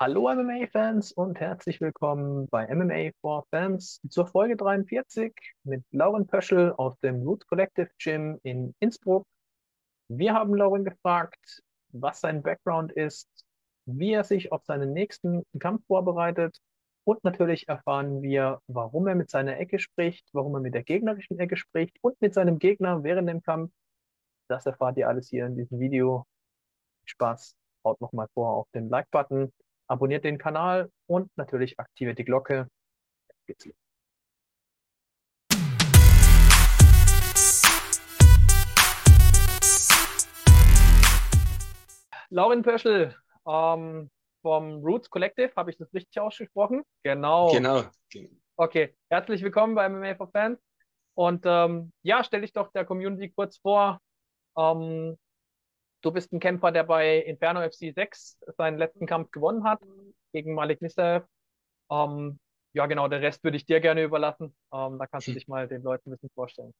Hallo MMA-Fans und herzlich willkommen bei MMA for Fans zur Folge 43 mit Lauren Pöschel aus dem Roots Collective Gym in Innsbruck. Wir haben Lauren gefragt, was sein Background ist, wie er sich auf seinen nächsten Kampf vorbereitet und natürlich erfahren wir, warum er mit seiner Ecke spricht, warum er mit der gegnerischen Ecke spricht und mit seinem Gegner während dem Kampf. Das erfahrt ihr alles hier in diesem Video. Spaß, haut nochmal vor auf den Like-Button abonniert den Kanal und natürlich aktiviert die Glocke. Geht's los. Lauren Pöschel ähm, vom Roots Collective, habe ich das richtig ausgesprochen? Genau. Genau. Okay, herzlich willkommen bei MMA for Fans. Und ähm, ja, stell dich doch der Community kurz vor. Ähm, Du bist ein Kämpfer, der bei Inferno FC 6 seinen letzten Kampf gewonnen hat gegen Malik Nisaev. Ähm, ja, genau, den Rest würde ich dir gerne überlassen. Ähm, da kannst du hm. dich mal den Leuten ein bisschen vorstellen.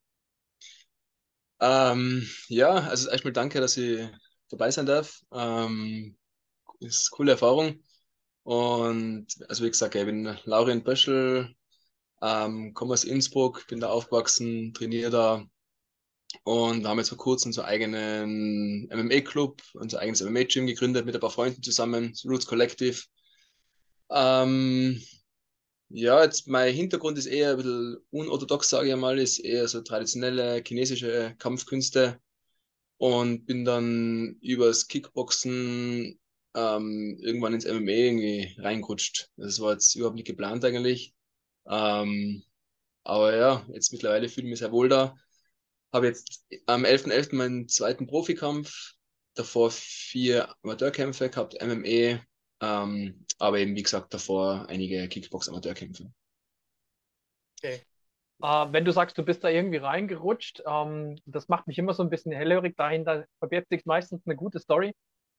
Ähm, ja, also erstmal danke, dass ich dabei sein darf. Ähm, ist eine coole Erfahrung. Und also wie gesagt, ich bin Laurin Böschel, ähm, komme aus Innsbruck, bin da aufgewachsen, trainiere da und haben jetzt vor kurzem so eigenen MMA-Club, unser eigenes MMA-Gym gegründet mit ein paar Freunden zusammen, Roots Collective. Ähm, ja, jetzt mein Hintergrund ist eher ein bisschen unorthodox, sage ich mal, ist eher so traditionelle chinesische Kampfkünste und bin dann übers Kickboxen ähm, irgendwann ins MMA irgendwie reingerutscht. Das war jetzt überhaupt nicht geplant eigentlich. Ähm, aber ja, jetzt mittlerweile fühle ich mich sehr wohl da habe jetzt am 11.11. .11. meinen zweiten Profikampf, davor vier Amateurkämpfe gehabt, MMA, ähm, aber eben wie gesagt davor einige Kickbox-Amateurkämpfe. Okay. Uh, wenn du sagst, du bist da irgendwie reingerutscht, ähm, das macht mich immer so ein bisschen hellhörig. Dahinter verbirgt sich meistens eine gute Story.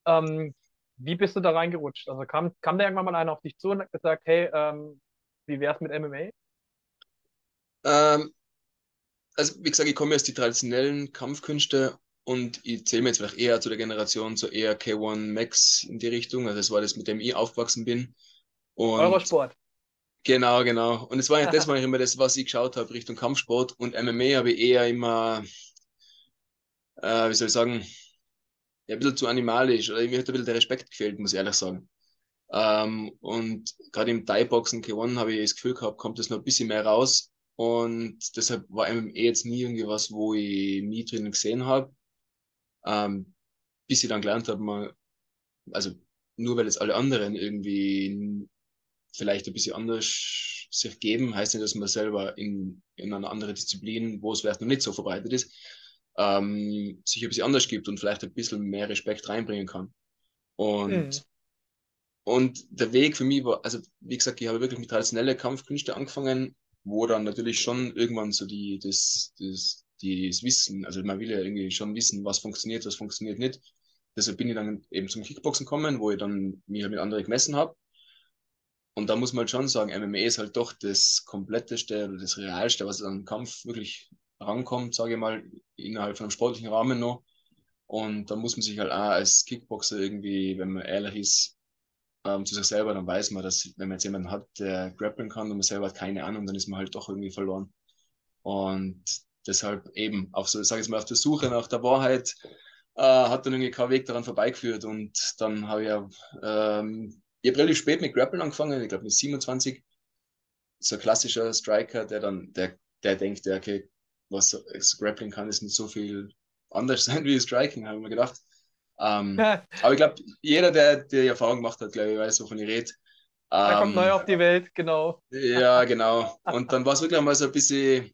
Ähm, wie bist du da reingerutscht? Also kam, kam da irgendwann mal einer auf dich zu und hat gesagt, hey, ähm, wie wär's mit MMA? Ähm, also wie gesagt, ich komme aus die traditionellen Kampfkünste und ich zähle mir jetzt vielleicht eher zu der Generation, so eher K1 Max in die Richtung. Also das war das, mit dem ich aufgewachsen bin. Und Eurosport. Genau, genau. Und es war ja das war immer das, was ich geschaut habe, Richtung Kampfsport. Und MMA habe ich eher immer, äh, wie soll ich sagen, ja, ein bisschen zu animalisch. Oder mir hat ein bisschen der Respekt gefehlt, muss ich ehrlich sagen. Ähm, und gerade im Thai-Boxen K1 habe ich das Gefühl gehabt, kommt das noch ein bisschen mehr raus. Und deshalb war MMA jetzt nie irgendwie was, wo ich nie drin gesehen habe. Ähm, bis ich dann gelernt habe, mal, also nur weil jetzt alle anderen irgendwie vielleicht ein bisschen anders sich geben, heißt nicht, dass man selber in, in einer anderen Disziplin, wo es vielleicht noch nicht so verbreitet ist, ähm, sich ein bisschen anders gibt und vielleicht ein bisschen mehr Respekt reinbringen kann. Und, mhm. und der Weg für mich war, also wie gesagt, ich habe wirklich mit traditionellen Kampfkünste angefangen wo dann natürlich schon irgendwann so die, das, das, das Wissen, also man will ja irgendwie schon wissen, was funktioniert, was funktioniert nicht. Deshalb bin ich dann eben zum Kickboxen gekommen, wo ich dann mich halt mit anderen gemessen habe. Und da muss man halt schon sagen, MMA ist halt doch das kompletteste oder das realste, was an Kampf wirklich rankommt, sage ich mal, innerhalb von einem sportlichen Rahmen noch. Und da muss man sich halt auch als Kickboxer irgendwie, wenn man ehrlich ist, ähm, zu sich selber, dann weiß man, dass wenn man jetzt jemanden hat, der grappeln kann und man selber hat keine Ahnung, dann ist man halt doch irgendwie verloren. Und deshalb eben auf so, sage ich mal, auf der Suche nach der Wahrheit äh, hat dann irgendwie kein Weg daran vorbeigeführt. Und dann habe ich ja, ähm, ich relativ spät mit Grappeln angefangen, ich glaube mit 27. So ein klassischer Striker, der dann, der, der denkt, okay, was Grappling kann, ist nicht so viel anders sein wie Striking, habe ich mir gedacht. Ähm, aber ich glaube, jeder, der die Erfahrung gemacht hat, glaube ich, weiß, wovon ich rede. Er ähm, kommt neu auf die Welt, genau. Ja, genau. Und dann war es wirklich einmal so ein bisschen,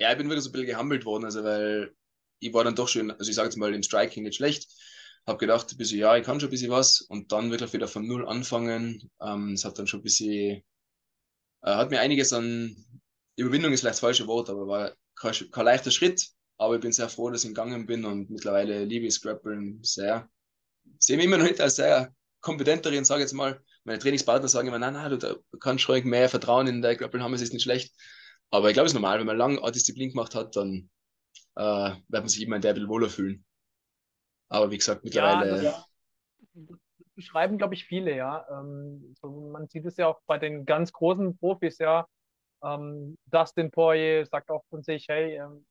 ja, ich bin wirklich so ein bisschen gehammelt worden, also weil ich war dann doch schon, also ich sage jetzt mal im Striking nicht schlecht, habe gedacht, ein bisschen, ja, ich kann schon ein bisschen was und dann wirklich wieder von Null anfangen. Ähm, es hat dann schon ein bisschen, äh, hat mir einiges an, Überwindung ist vielleicht das falsche Wort, aber war kein, kein leichter Schritt, aber ich bin sehr froh, dass ich gegangen bin und mittlerweile liebe ich Scrappeln sehr. Sehe mich immer noch nicht als sehr kompetenterin, sage jetzt mal. Meine Trainingspartner sagen immer, nein, nein, du, kannst ruhig mehr Vertrauen in der Grappeln haben, es ist nicht schlecht. Aber ich glaube, es ist normal, wenn man lange eine Disziplin gemacht hat, dann äh, wird man sich immer in der bisschen wohler fühlen. Aber wie gesagt, mittlerweile. Ja, beschreiben, glaube ich, viele, ja. Ähm, so, man sieht es ja auch bei den ganz großen Profis, ja. Ähm, Dustin Poirier sagt auch von sich, hey, ähm,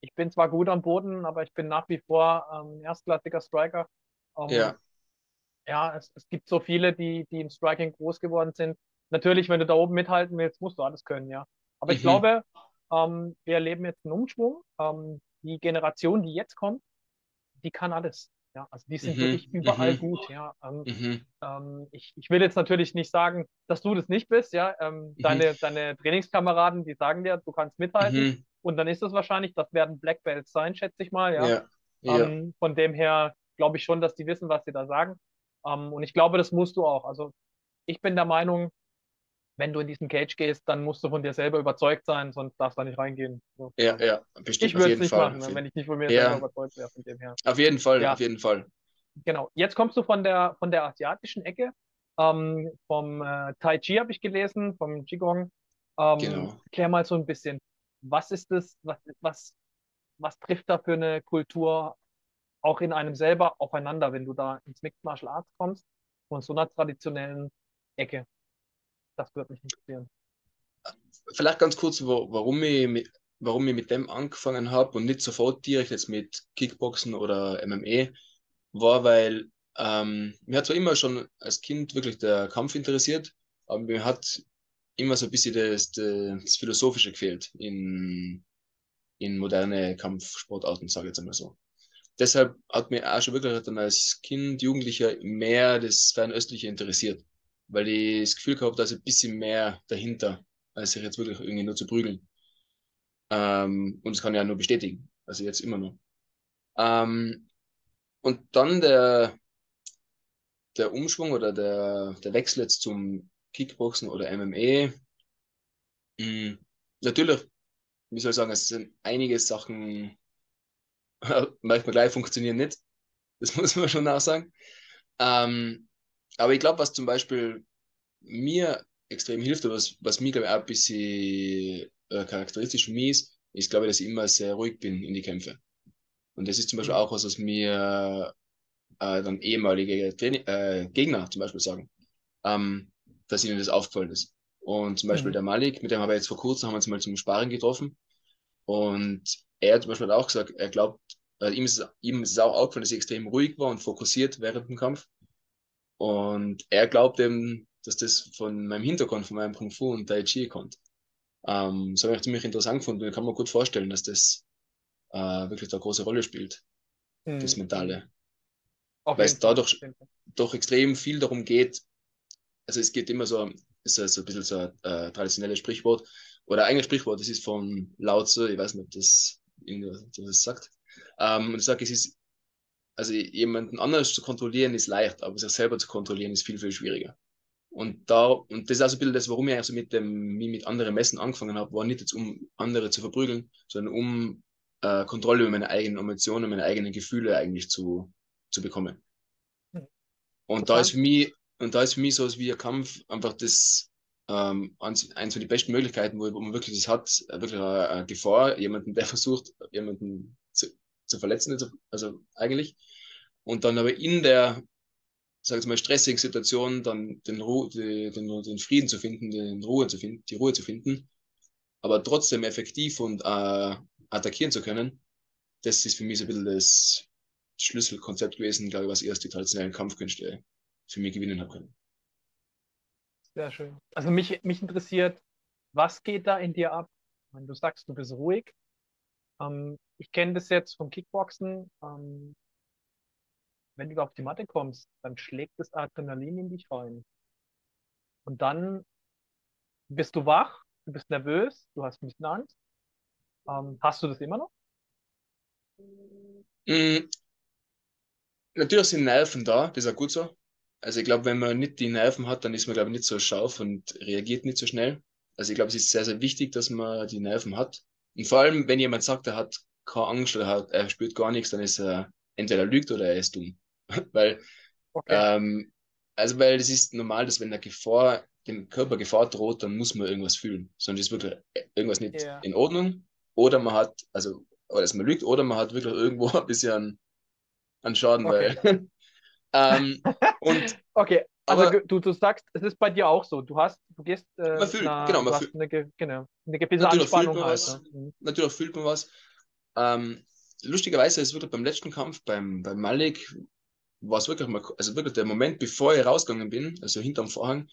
ich bin zwar gut am Boden, aber ich bin nach wie vor ähm, erstklassiger Striker. Ähm, Ja. ja, es, es gibt so viele, die, die im Striking groß geworden sind. Natürlich, wenn du da oben mithalten willst, musst du alles können, ja. Aber ich Mhm. glaube, ähm, wir erleben jetzt einen Umschwung. Ähm, die Generation, die jetzt kommt, die kann alles. Ja, also die sind Mhm. wirklich überall Mhm. gut, ja. Ähm, Mhm. ähm, ich, ich will jetzt natürlich nicht sagen, dass du das nicht bist, ja. Ähm, Mhm. deine, deine Trainingskameraden, die sagen dir, du kannst mithalten. Und dann ist es wahrscheinlich, das werden Black Belts sein, schätze ich mal, ja. Ja. Ja. Ähm, von dem her glaube ich schon, dass die wissen, was sie da sagen. Ähm, und ich glaube, das musst du auch. Also ich bin der Meinung, wenn du in diesen Cage gehst, dann musst du von dir selber überzeugt sein, sonst darfst du da nicht reingehen. So. Ja, ja, bestimmt. Ich würde es nicht Fall. machen, wenn ich nicht von mir Ja. selber überzeugt wäre, von dem her. auf jeden Fall, Ja. auf jeden Fall. Genau. Jetzt kommst du von der, von der asiatischen Ecke. Ähm, vom äh, Tai Chi habe ich gelesen, vom Qigong. Ähm, Genau. Klär mal so ein bisschen, was ist das, was, was, was trifft da für eine Kultur auch in einem selber aufeinander, wenn du da ins Mixed Martial Arts kommst, von so einer traditionellen Ecke? Das würde mich interessieren. Vielleicht ganz kurz, warum ich mit, warum ich mit dem angefangen habe und nicht sofort direkt jetzt mit Kickboxen oder MMA, war, weil ähm, mir hat zwar immer schon als Kind wirklich der Kampf interessiert, aber mir hat immer so ein bisschen das, das, Philosophische gefehlt in, in moderne Kampfsportarten, sage ich jetzt einmal so. Deshalb hat mir auch schon wirklich dann als Kind, Jugendlicher mehr das Fernöstliche interessiert, weil ich das Gefühl gehabt, da ist ein bisschen mehr dahinter, als sich jetzt wirklich irgendwie nur zu prügeln. Ähm, und das kann ich ja nur bestätigen, also jetzt immer noch. Ähm, und dann der, der Umschwung oder der, der Wechsel jetzt zum Kickboxen oder MMA. Mh, natürlich, wie soll ich sagen, es sind einige Sachen manchmal gleich funktionieren nicht. Das muss man schon auch sagen. Ähm, aber ich glaube, was zum Beispiel mir extrem hilft, oder was, was mir, glaube ich, auch ein bisschen äh, charakteristisch für mich ist, ist, glaube ich, dass ich immer sehr ruhig bin in die Kämpfe. Und das ist zum Beispiel Mhm. auch was, was mir äh, dann ehemalige Traini äh, Gegner zum Beispiel sagen, ähm, dass ihnen das aufgefallen ist. Und zum Beispiel Mhm. der Malik, mit dem habe ich jetzt vor kurzem, haben wir uns mal zum Sparen getroffen. Und er zum Beispiel hat auch gesagt, er glaubt, äh, ihm, ist, es- ihm ist es auch aufgefallen, dass ich extrem ruhig war und fokussiert während dem Kampf. Und er glaubt eben, dass das von meinem Hintergrund, von meinem Kung Fu und Tai Chi kommt. Ähm, das habe ich ziemlich interessant gefunden. Ich kann mir gut vorstellen, dass das äh, wirklich da eine große Rolle spielt, das Mhm. Mentale. Auf Weil es dadurch doch extrem viel darum geht, also es geht immer so, ist ja so ein bisschen so ein äh, traditionelles Sprichwort, oder eigentlich Sprichwort, das ist von Lao Tzu, ich weiß nicht, ob das irgendwas sagt. Ähm, und ich sage, es ist, also jemanden anders zu kontrollieren ist leicht, aber sich selber zu kontrollieren ist viel, viel schwieriger. Und da, und das ist auch so ein bisschen das, warum ich eigentlich so mit dem, mit anderen Messen angefangen habe, war nicht jetzt um andere zu verprügeln, sondern um äh, Kontrolle über meine eigenen Emotionen, meine eigenen Gefühle eigentlich zu, zu bekommen. Mhm. Und da ist für mich, und da ist für mich so wie ein Kampf einfach das ähm, eins, eins von den besten Möglichkeiten, wo, wo man wirklich das hat, äh, wirklich eine, eine Gefahr, jemanden, der versucht, jemanden zu, zu verletzen, also, also eigentlich. Und dann aber in der, sag ich mal, stressigen Situation dann den, Ru die, den, den Frieden zu finden, den Ruhe zu finden, die Ruhe zu finden, aber trotzdem effektiv und äh, attackieren zu können, das ist für mich so ein bisschen das Schlüsselkonzept gewesen, glaube ich, was erst die traditionellen Kampfkünste für mich gewinnen haben können. Sehr schön. Also mich, mich interessiert, was geht da in dir ab? Wenn du sagst, du bist ruhig. Ähm, ich kenne das jetzt vom Kickboxen. Ähm, wenn du auf die Matte kommst, dann schlägt das Adrenalin in dich rein. Und dann bist du wach, du bist nervös, du hast ein bisschen Angst. Ähm, hast du das immer noch? Mm, natürlich sind Nerven da, das ist auch gut so. Also ich glaube, wenn man nicht die Nerven hat, dann ist man, glaube ich, nicht so scharf und reagiert nicht so schnell. Also ich glaube, es ist sehr, sehr wichtig, dass man die Nerven hat. Und vor allem, wenn jemand sagt, er hat keine Angst oder hat, er spürt gar nichts, dann ist er entweder lügt oder er ist dumm. Weil, Okay. ähm, also weil es ist normal, dass wenn der Gefahr, dem Körper Gefahr droht, dann muss man irgendwas fühlen. Sonst ist wirklich irgendwas nicht Ja. in Ordnung. Oder man hat, also, oder dass man lügt, oder man hat wirklich irgendwo ein bisschen an Schaden, Okay. weil ähm, und, Okay, also Aber- du, du sagst, es ist bei dir auch so. Du hast, du gehst, äh, Man fühlt, na, genau, man fühlt- eine, ge- genau, eine gewisse Natürlich fühlt Anspannung man halt. was. Ne? Mhm. Natürlich fühlt man was. Ähm, lustigerweise ist wirklich beim letzten Kampf, beim, beim Malik, war es wirklich mal, also wirklich der Moment, bevor ich rausgegangen bin, also hinterm Vorhang,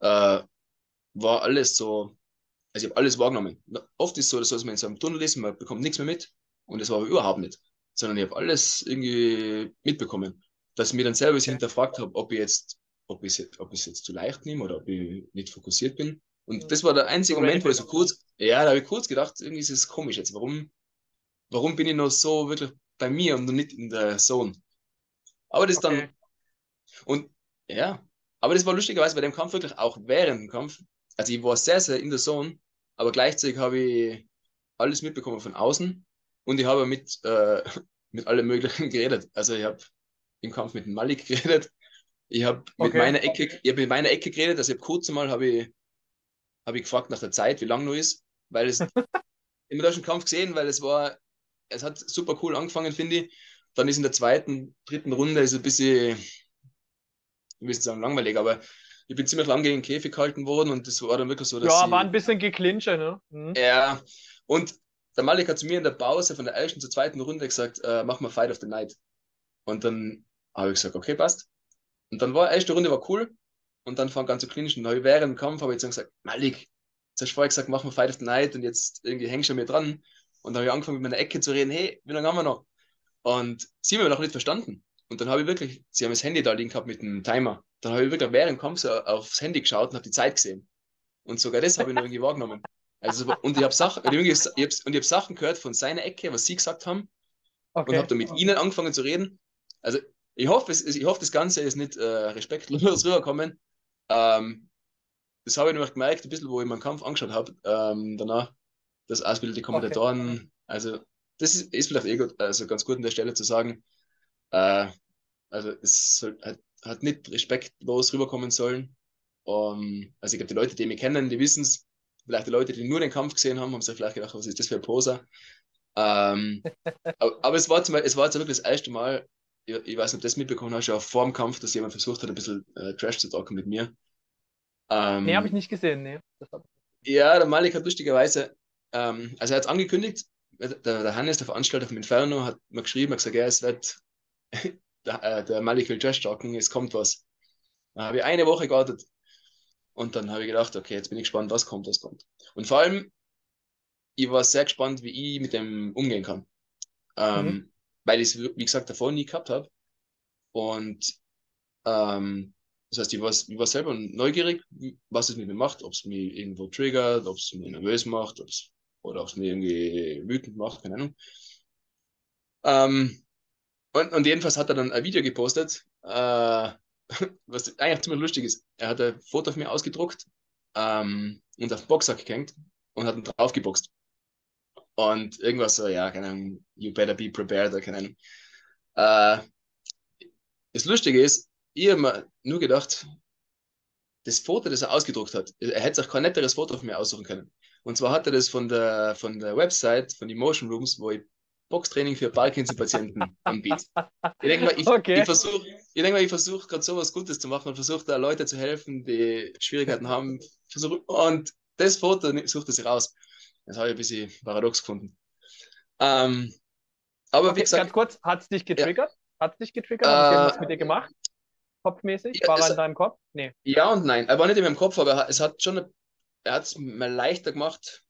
äh, war alles so, also ich habe alles wahrgenommen. Oft ist es so, dass man in so einem Tunnel ist, man bekommt nichts mehr mit und das war aber überhaupt nicht, sondern ich habe alles irgendwie mitbekommen, dass ich mir dann selber hinterfragt habe, ob ich jetzt, ob ich es ob ich's jetzt zu leicht nehme oder ob ich nicht fokussiert bin. Und das war der einzige Moment, wo ich so kurz, ja, da habe ich kurz gedacht, irgendwie ist es komisch jetzt. Warum, warum bin ich noch so wirklich bei mir und noch nicht in der Zone? Aber das Okay. dann, und ja, aber das war lustigerweise bei dem Kampf wirklich auch während dem Kampf. Also ich war sehr, sehr in der Zone, aber gleichzeitig habe ich alles mitbekommen von außen und ich habe mit, äh, mit allem Möglichen geredet. Also ich habe im Kampf mit dem Malik geredet, ich habe mit meiner Ecke, ich habe mit meiner Ecke geredet, also ich habe kurz einmal habe ich, habe ich gefragt nach der Zeit, wie lang noch ist, weil es im deutschen Kampf gesehen, weil es war, es hat super cool angefangen, finde ich. Dann ist in der zweiten, dritten Runde ist ein bisschen, ich will sagen langweilig, aber ich bin ziemlich lang gegen den Käfig gehalten worden und das war dann wirklich so, dass Ja, war ein bisschen geklinche, ne? Mhm. ja, und der Malik hat zu mir in der Pause von der ersten zur zweiten Runde gesagt, äh, mach mal Fight of the Night. Und dann habe ich gesagt, okay, passt. Und dann war, erste Runde war cool. Und dann fand ganz so klinisch. Und dann habe ich während dem Kampf habe ich dann gesagt, Malik, jetzt hast du vorher gesagt, mach mal Fight of the Night und jetzt irgendwie hängst du an mir dran. Und dann habe ich angefangen mit meiner Ecke zu reden, hey, wie lange haben wir noch? Und sie haben mich noch nicht verstanden. Und dann habe ich wirklich, sie haben das Handy da liegen gehabt mit dem Timer. Dann habe ich wirklich während dem Kampf so aufs Handy geschaut und habe die Zeit gesehen. Und sogar das habe ich noch irgendwie wahrgenommen. Also, und ich habe Sachen, und ich hab, hab, und ich hab Sachen gehört von seiner Ecke, was sie gesagt haben, und Okay. habe dann mit ihnen angefangen zu reden. Also ich hoffe, es, ich hoffe das Ganze ist nicht äh, respektlos rüberkommen. Ähm, das habe ich nämlich gemerkt, ein bisschen, wo ich meinen Kampf angeschaut habe, ähm, danach, dass ausgebildete Kommentatoren, also das ist, ist vielleicht eh gut, also ganz gut an der Stelle zu sagen, äh, also es soll, hat, hat nicht respektlos rüberkommen sollen. Um, also ich glaube, die Leute, die mich kennen, die wissen es. Vielleicht die Leute, die nur den Kampf gesehen haben, haben sich vielleicht gedacht, was ist das für ein Poser? Ähm, aber, aber es war zum Beispiel, es war jetzt wirklich das erste Mal, ich, ich weiß nicht, ob du das mitbekommen hast, ja vor dem Kampf, dass jemand versucht hat, ein bisschen äh, Trash zu talken mit mir. Ähm, Nee, habe ich nicht gesehen, nee. Ja, der Malik hat lustigerweise, ähm, also er hat es angekündigt, der, der Hannes, der Veranstalter vom Inferno, hat mir geschrieben, hat gesagt, ja, es wird, der, äh, der Malik will Trash talken, es kommt was. Dann habe ich eine Woche gewartet und dann habe ich gedacht, okay, jetzt bin ich gespannt, was kommt, was kommt. Und vor allem, ich war sehr gespannt, wie ich mit dem umgehen kann. Ähm, Mhm. Weil ich es, wie gesagt, davor nie gehabt habe. Und ähm, das heißt, ich war, ich war selber neugierig, was es mit mir macht, ob es mich irgendwo triggert, ob es mich nervös macht, ob's, oder ob es mich irgendwie wütend macht, keine Ahnung. Ähm, und, und jedenfalls hat er dann ein Video gepostet, äh, was eigentlich ziemlich lustig ist. Er hat ein Foto von mir ausgedruckt ähm, und auf den Boxsack gehängt und hat ihn draufgeboxt. Und irgendwas so, ja, keine Ahnung, you better be prepared, oder keine Ahnung. Äh, das Lustige ist, ich habe mir nur gedacht, das Foto, das er ausgedruckt hat, er hätte sich kein netteres Foto von mir aussuchen können. Und zwar hat er das von der, von der Website, von Emotion Rooms, wo ich Boxtraining für Parkinson-Patienten anbiete. Ich denke mal, ich, Okay. ich versuche ich denk mal, ich versuch gerade sowas Gutes zu machen und versuche da Leute zu helfen, die Schwierigkeiten haben. Versuch, und das Foto sucht er sich raus. Das habe ich ein bisschen paradox gefunden. Ähm, aber Okay, wie gesagt, ganz kurz, hat es dich getriggert? Hat es dich getriggert? Hat es Äh, mit dir gemacht? Kopfmäßig? ja, War er es- in deinem Kopf? Nee. Ja und nein. Er war nicht in meinem Kopf, aber er es hat schon, er hat es mir leichter gemacht,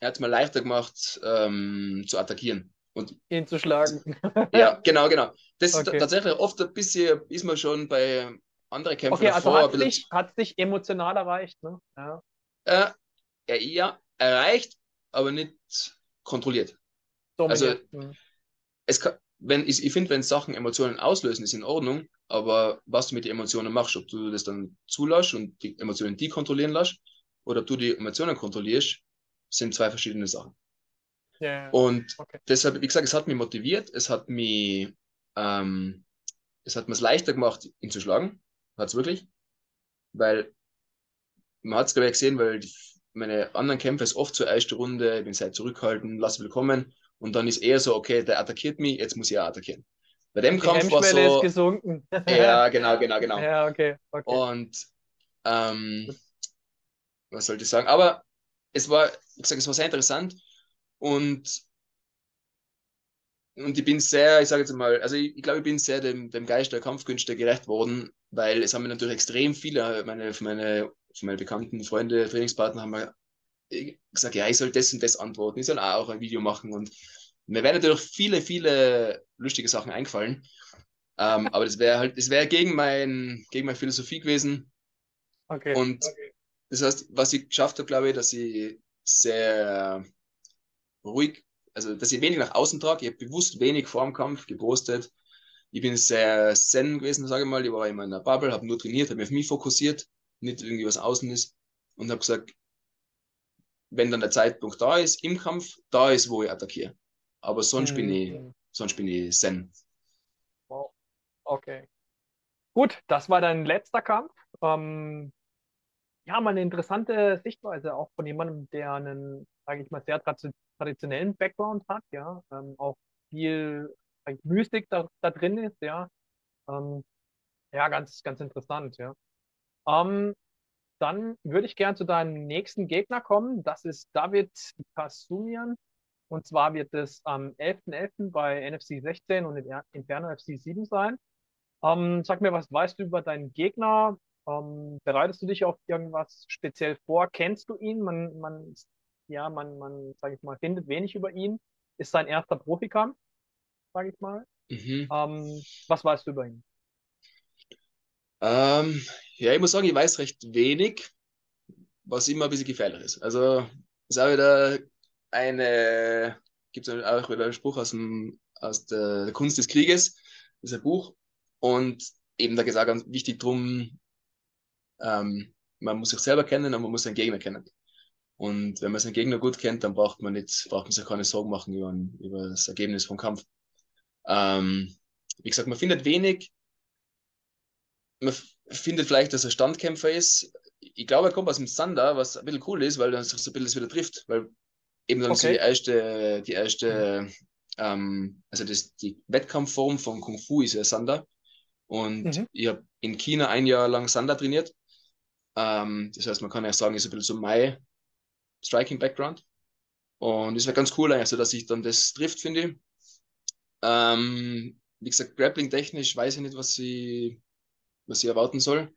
er hat es mir leichter gemacht, ähm, zu attackieren. Und Ihn zu schlagen. ja, genau, genau. Das ist Okay. tatsächlich oft ein bisschen, ist man schon bei anderen Kämpfen Okay, also davor ein hat bisschen, dich, dich emotional erreicht, ne? Ja. äh, ja, ja, erreicht, aber nicht kontrolliert. Also- Dominiert. Hm. Es kann, wenn, ich, ich finde, wenn Sachen Emotionen auslösen, ist in Ordnung, aber was du mit den Emotionen machst, ob du das dann zulässt und die Emotionen die kontrollieren lässt, oder ob du die Emotionen kontrollierst, sind zwei verschiedene Sachen. Ja. Und Okay. deshalb, wie gesagt, es hat mich motiviert, es hat mich, ähm, es hat mir es leichter gemacht, ihn zu schlagen. Hat es wirklich. Weil man hat es, glaube ich, gesehen, weil die, meine anderen Kämpfe ist oft zur ersten Runde, ich bin sehr zurückhaltend, lass willkommen. Und dann ist eher so, okay, der attackiert mich, jetzt muss ich auch attackieren. Bei dem Die Kampf war Hemmschwelle ist so, gesunken. ja, genau, genau, genau. Ja, okay, okay. Und ähm, was sollte ich sagen? Aber es war, wie gesagt, es war sehr interessant und, und ich bin sehr, ich sage jetzt mal, also ich, ich glaube, ich bin sehr dem, dem Geist der Kampfkünste gerecht worden, weil es haben mir natürlich extrem viele, meine, meine, von meine bekannten Freunde, Trainingspartner haben mir gesagt, ja, ich soll das und das antworten, ich soll auch ein Video machen und mir wären natürlich viele, viele lustige Sachen eingefallen. Ähm, aber das wäre halt, das wäre gegen mein, gegen meine Philosophie gewesen. Okay. Und okay. das heißt, was ich geschafft habe, glaube ich, dass ich sehr ruhig, also dass ich wenig nach außen trage. Ich habe bewusst wenig vor dem Kampf gepostet. Ich bin sehr zen gewesen, sage ich mal. Ich war immer in der Bubble, habe nur trainiert, habe mich auf mich fokussiert, nicht irgendwie was außen ist. Und habe gesagt, wenn dann der Zeitpunkt da ist, im Kampf, da ist, wo ich attackiere. Aber sonst, mhm. bin, ich, sonst bin ich zen. Wow. Okay. Gut, das war dein letzter Kampf. Ähm, ja, mal eine interessante Sichtweise auch von jemandem, der einen, sage ich mal, sehr traditionellen Background hat, ja, ähm, auch viel Mystik da, da drin ist, ja. Ähm, ja, ganz, ganz interessant, ja. Ähm, dann würde ich gerne zu deinem nächsten Gegner kommen. Das ist David Kasumian. Und zwar wird es am 11.11. .11. bei NFC 16 und in Inferno FC 7 sein. Ähm, sag mir, was weißt du über deinen Gegner? Ähm, bereitest du dich auf irgendwas speziell vor? Kennst du ihn? Man, man, ja, man, man, sag ich mal, findet wenig über ihn. Ist sein erster Profikampf, sag ich mal. Mhm. Ähm, was weißt du über ihn? Ähm, ja, ich muss sagen, ich weiß recht wenig, was immer ein bisschen gefährlich ist. Also, ist auch wieder eine, gibt es auch wieder einen Spruch aus, dem, aus der Kunst des Krieges, das ist ein Buch. Und eben da gesagt, ganz wichtig drum, ähm, man muss sich selber kennen und man muss seinen Gegner kennen. Und wenn man seinen Gegner gut kennt, dann braucht man nicht, braucht man sich keine Sorgen machen über, über das Ergebnis vom Kampf. Ähm, wie gesagt, man findet wenig. Man findet vielleicht, dass er Standkämpfer ist. Ich glaube, er kommt aus dem Thunder, was ein bisschen cool ist, weil er sich so ein bisschen wieder trifft, weil eben dann okay. so die erste, die erste, ähm, also das, die Wettkampfform von Kung Fu ist ja Sander. Und mhm. ich habe in China ein Jahr lang Sander trainiert. Ähm, das heißt, man kann ja sagen, ist ein bisschen so mein Striking-Background. Und es wäre ganz cool eigentlich, so dass sich dann das trifft, finde ich. Ähm, wie gesagt, Grappling-technisch weiß ich nicht, was sie, was sie erwarten soll.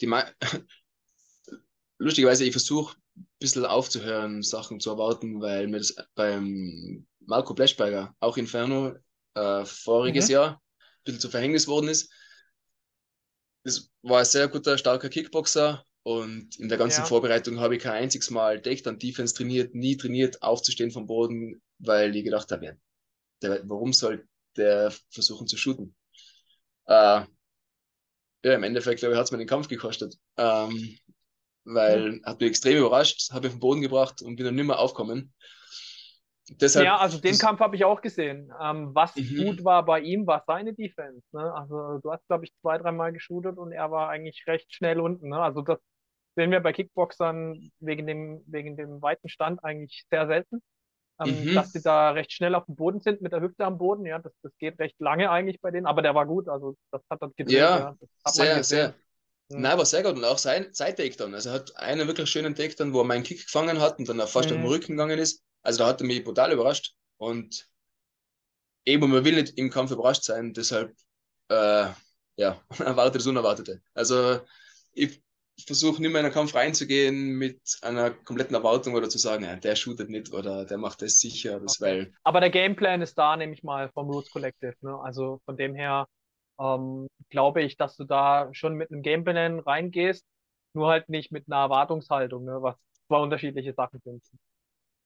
Die Lustigerweise, ich versuche ein bisschen aufzuhören, Sachen zu erwarten, weil mir das beim Marco Bleschberger, auch Inferno, äh, voriges mhm. Jahr ein bisschen zu Verhängnis worden ist. Das war ein sehr guter, starker Kickboxer und in der ganzen ja. Vorbereitung habe ich kein einziges Mal Takedown-Defense trainiert, nie trainiert, aufzustehen vom Boden, weil ich gedacht habe, der, warum soll der versuchen zu shooten? Äh, ja, im Endeffekt, glaube ich, hat es mir den Kampf gekostet. Ähm, weil hat mich extrem überrascht, habe ich vom Boden gebracht und bin dann nicht mehr aufkommen. Deshalb, ja, also den das, Kampf habe ich auch gesehen. Ähm, was mhm. gut war bei ihm, war seine Defense. Ne? Also du hast, glaube ich, zwei, dreimal geshootet und er war eigentlich recht schnell unten. Ne? Also das sehen wir bei Kickboxern wegen dem, wegen dem weiten Stand eigentlich sehr selten. Ähm, mhm. Dass sie da recht schnell auf dem Boden sind, mit der Hüfte am Boden. Ja, das, das geht recht lange eigentlich bei denen, aber der war gut. Also das hat das gedreht. Ja, ja. Sehr, sehr. Mhm. Nein, war sehr gut und auch sein, sein Takedown. Also er hat einen wirklich schönen Takedown, wo er meinen Kick gefangen hat und dann fast mhm. auf den Rücken gegangen ist. Also da hat er mich brutal überrascht. Und eben, man will nicht im Kampf überrascht sein, deshalb äh, ja, erwartet das Unerwartete. Also ich versuche nicht mehr in einen Kampf reinzugehen mit einer kompletten Erwartung oder zu sagen, ja, der shootet nicht oder der macht das sicher. Das okay. weil Aber der Gameplan ist da, nehme ich mal, vom Roots Collective. Ne? Also von dem her ähm, glaube ich, dass du da schon mit einem Gameplan reingehst, nur halt nicht mit einer Erwartungshaltung, ne, was zwei unterschiedliche Sachen sind.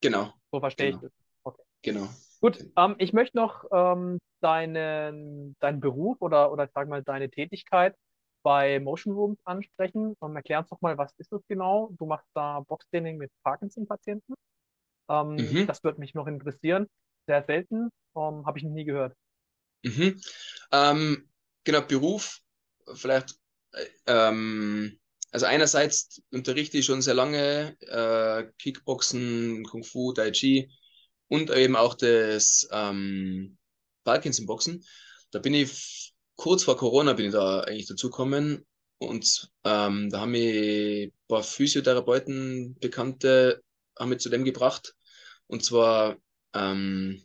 Genau. So verstehe genau. ich das. Okay. Genau. Gut, ähm, ich möchte noch ähm, deinen, deinen Beruf oder, oder sag mal deine Tätigkeit bei Motion Rooms ansprechen. Ähm, erklär uns doch mal, was ist das genau? Du machst da Boxtraining mit Parkinson-Patienten. Ähm, mhm. Das würde mich noch interessieren. Sehr selten, ähm, habe ich noch nie gehört. Mhm. Ähm, genau, Beruf, vielleicht, äh, ähm, also einerseits unterrichte ich schon sehr lange äh, Kickboxen, Kung Fu, Tai Chi und eben auch das ähm, Parkinson-Boxen. Da bin ich kurz vor Corona bin ich da eigentlich dazugekommen und ähm, da haben mich ein paar Physiotherapeuten, Bekannte, haben mich zu dem gebracht. Und zwar ähm,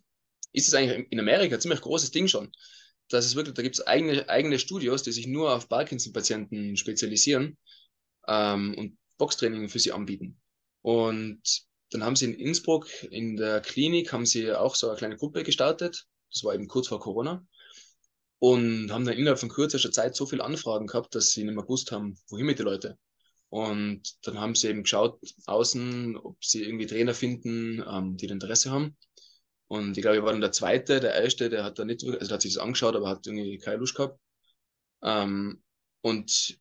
ist es eigentlich in Amerika ein ziemlich großes Ding schon. Das ist wirklich, da gibt es eigene, eigene Studios, die sich nur auf Parkinson-Patienten spezialisieren ähm, und Boxtraining für sie anbieten. Und dann haben sie in Innsbruck in der Klinik haben sie auch so eine kleine Gruppe gestartet. Das war eben kurz vor Corona. Und haben dann innerhalb von kürzester Zeit so viele Anfragen gehabt, dass sie nicht mehr gewusst haben, wohin mit den Leuten. Und dann haben sie eben geschaut außen, ob sie irgendwie Trainer finden, ähm, die Interesse haben. Und ich glaube, ich war dann der Zweite, der Erste, der hat da nicht, also der hat sich das angeschaut, aber hat irgendwie keine Lust gehabt. Ähm, und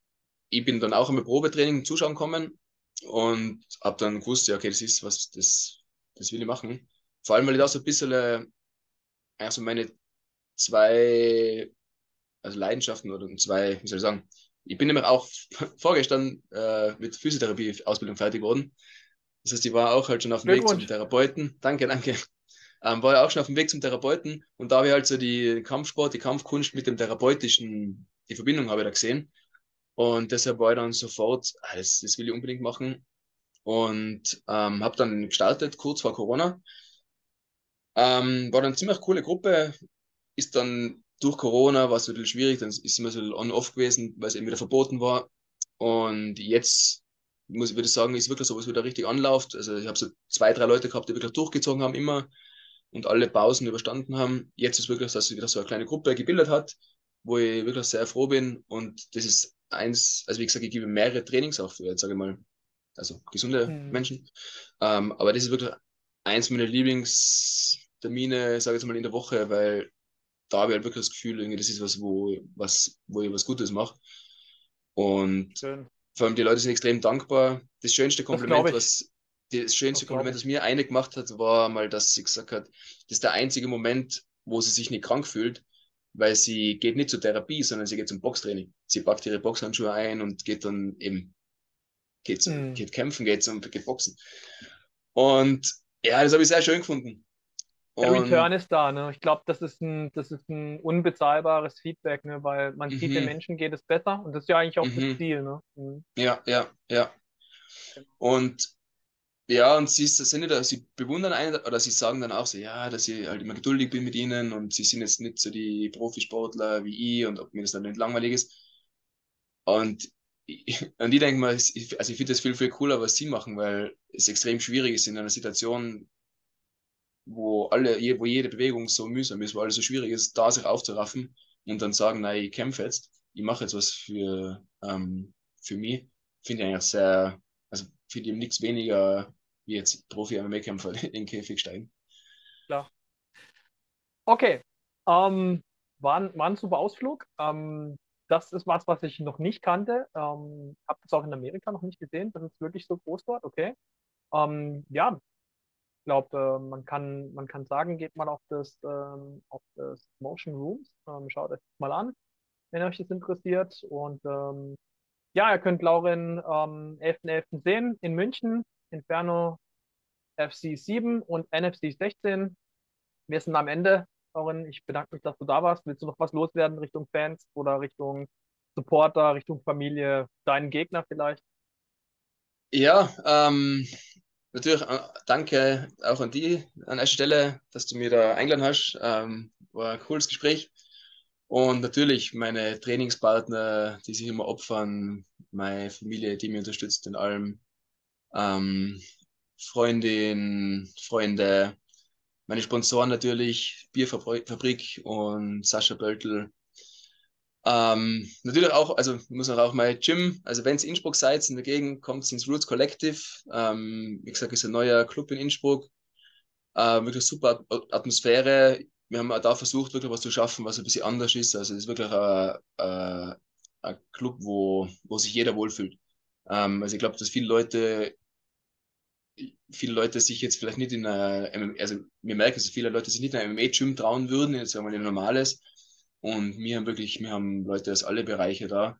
ich bin dann auch im Probetraining zuschauen gekommen und habe dann gewusst, ja, okay, das ist was, das, das will ich machen. Vor allem, weil ich da so ein bisschen, also meine zwei, also Leidenschaften oder zwei, wie soll ich sagen, ich bin nämlich auch vorgestern äh, mit Physiotherapie-Ausbildung fertig geworden. Das heißt, ich war auch halt schon auf dem Weg zum Therapeuten. Danke, danke. Ähm, war ja auch schon auf dem Weg zum Therapeuten und da habe ich halt so die Kampfsport, die Kampfkunst mit dem Therapeutischen, die Verbindung habe ich da gesehen. Und deshalb war ich dann sofort, ah, das, das will ich unbedingt machen. Und ähm, habe dann gestartet, kurz vor Corona. Ähm, war dann eine ziemlich coole Gruppe, ist dann durch Corona war es ein bisschen schwierig, dann ist es immer so on-off gewesen, weil es eben wieder verboten war. Und jetzt muss ich würde sagen, ist wirklich so, was wieder richtig anläuft. Also ich habe so zwei, drei Leute gehabt, die wirklich durchgezogen haben immer und alle Pausen überstanden haben. Jetzt ist wirklich, dass sich wieder so eine kleine Gruppe gebildet hat, wo ich wirklich sehr froh bin. Und das ist eins, also wie gesagt, ich gebe mehrere Trainings auch für, jetzt sage ich mal, also gesunde mhm. Menschen. Ähm, aber das ist wirklich eins meiner Lieblingstermine, sage ich jetzt mal, in der Woche, weil da habe ich halt wirklich das Gefühl, irgendwie, das ist was, wo, was, wo ich was Gutes mache. Und Schön. vor allem die Leute sind extrem dankbar. Das schönste Kompliment, das was das schönste das Kompliment, das mir eine gemacht hat, war mal, dass sie gesagt hat, das ist der einzige Moment, wo sie sich nicht krank fühlt, weil sie geht nicht zur Therapie, sondern sie geht zum Boxtraining. Sie packt ihre Boxhandschuhe ein und geht dann eben, geht, mhm. geht kämpfen, geht, und geht boxen. Und ja, das habe ich sehr schön gefunden. Der und, Return ist da, ne? Ich glaube, das ist ein, das ist ein unbezahlbares Feedback, ne? Weil man sieht, den mhm. Menschen geht es besser und das ist ja eigentlich auch das mhm. Ziel, ne? Mhm. Ja, ja, ja. Und ja, und sie sind nicht, sie bewundern einen oder sie sagen dann auch so, ja, dass ich halt immer geduldig bin mit ihnen und sie sind jetzt nicht so die Profisportler wie ich und ob mir das dann nicht langweilig ist. Und ich, und ich denke mal, also ich finde das viel, viel cooler, was sie machen, weil es extrem schwierig ist in einer Situation, wo alle, wo jede Bewegung so mühsam ist, wo alles so schwierig ist, da sich aufzuraffen und dann sagen, nein, ich kämpfe jetzt, ich mache jetzt was für, ähm, für mich, finde ich eigentlich sehr, also finde ich nichts weniger wie jetzt Profi-MMA-Kämpfer in den Käfig steigen. Klar. Okay. Ähm, war, war ein super Ausflug. Ähm, das ist was, was ich noch nicht kannte. Ähm, habe das auch in Amerika noch nicht gesehen, dass es wirklich so groß dort. Okay. Ähm, ja, glaube, äh, man, kann, man kann sagen, geht mal auf das, ähm, auf das Motion Rooms. Ähm, schaut euch das mal an, wenn euch das interessiert. Und ähm, ja, ihr könnt Lauren am 11.11. .11. sehen in München. Inferno FC 7 und NFC 16. Wir sind am Ende. Lauren, ich bedanke mich, dass du da warst. Willst du noch was loswerden Richtung Fans oder Richtung Supporter, Richtung Familie, deinen Gegner vielleicht? Ja, ähm, natürlich äh, danke auch an die an erster Stelle, dass du mir da eingeladen hast. Ähm, war ein cooles Gespräch. Und natürlich meine Trainingspartner, die sich immer opfern, meine Familie, die mich unterstützt in allem, ähm, Freundin, Freunde, meine Sponsoren natürlich, Bierfabrik und Sascha Böltel. Ähm, natürlich auch, also muss man auch mal Gym, also wenn es Innsbruck seid, in der Gegend, kommt ins Roots Collective. Ähm, wie gesagt, ist ein neuer Club in Innsbruck. Äh, wirklich super Atmosphäre wir haben auch da versucht, wirklich was zu schaffen, was ein bisschen anders ist. Also es ist wirklich ein, ein, ein Club, wo, wo sich jeder wohlfühlt. Ähm, also ich glaube, dass viele Leute, viele Leute sich jetzt vielleicht nicht in einer, also wir merken, dass viele Leute sich nicht in einem MMA-Gym trauen würden, jetzt sagen wir ein normales. Und wir haben wirklich, wir haben Leute aus alle Bereiche da.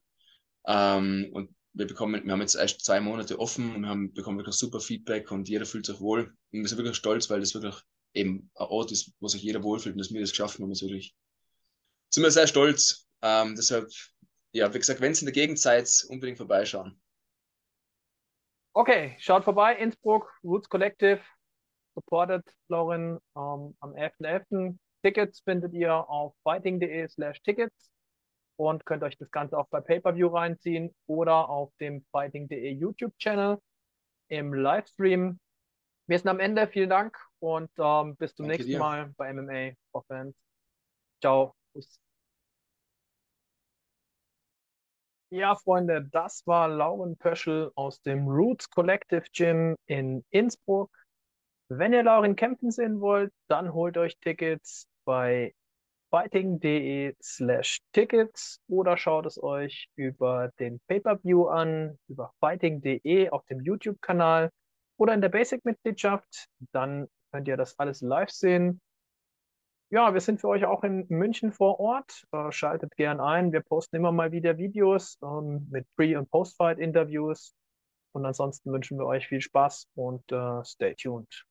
Ähm, und wir bekommen, wir haben jetzt erst zwei Monate offen und wir haben, bekommen wirklich super Feedback und jeder fühlt sich wohl. Und wir sind wirklich stolz, weil das wirklich eben ein Ort ist, wo sich jeder wohlfühlt und dass wir das geschafft haben, ist wirklich sind wir sehr stolz. Ähm, deshalb, ja, wie gesagt, wenn ihr in der Gegend seid, unbedingt vorbeischauen. Okay, schaut vorbei, Innsbruck, Roots Collective, supportet Lauren ähm, am 11.11. .11. Tickets findet ihr auf fighting.de slash tickets und könnt euch das Ganze auch bei Pay-Per-View reinziehen oder auf dem fighting.de YouTube-Channel im Livestream. Wir sind am Ende. Vielen Dank und ähm, bis zum Danke nächsten dir. Mal bei MMA for Fans. Ciao. Ja, Freunde, das war Lauren Pöschel aus dem Roots Collective Gym in Innsbruck. Wenn ihr Lauren kämpfen sehen wollt, dann holt euch Tickets bei fighting.de slash tickets oder schaut es euch über den Pay-Per-View an, über fighting.de auf dem YouTube-Kanal oder in der Basic-Mitgliedschaft. Dann könnt ihr das alles live sehen. Ja, wir sind für euch auch in München vor Ort. Äh, schaltet gern ein. Wir posten immer mal wieder Videos ähm, mit Pre- und Post-Fight-Interviews. Und ansonsten wünschen wir euch viel Spaß und äh, stay tuned.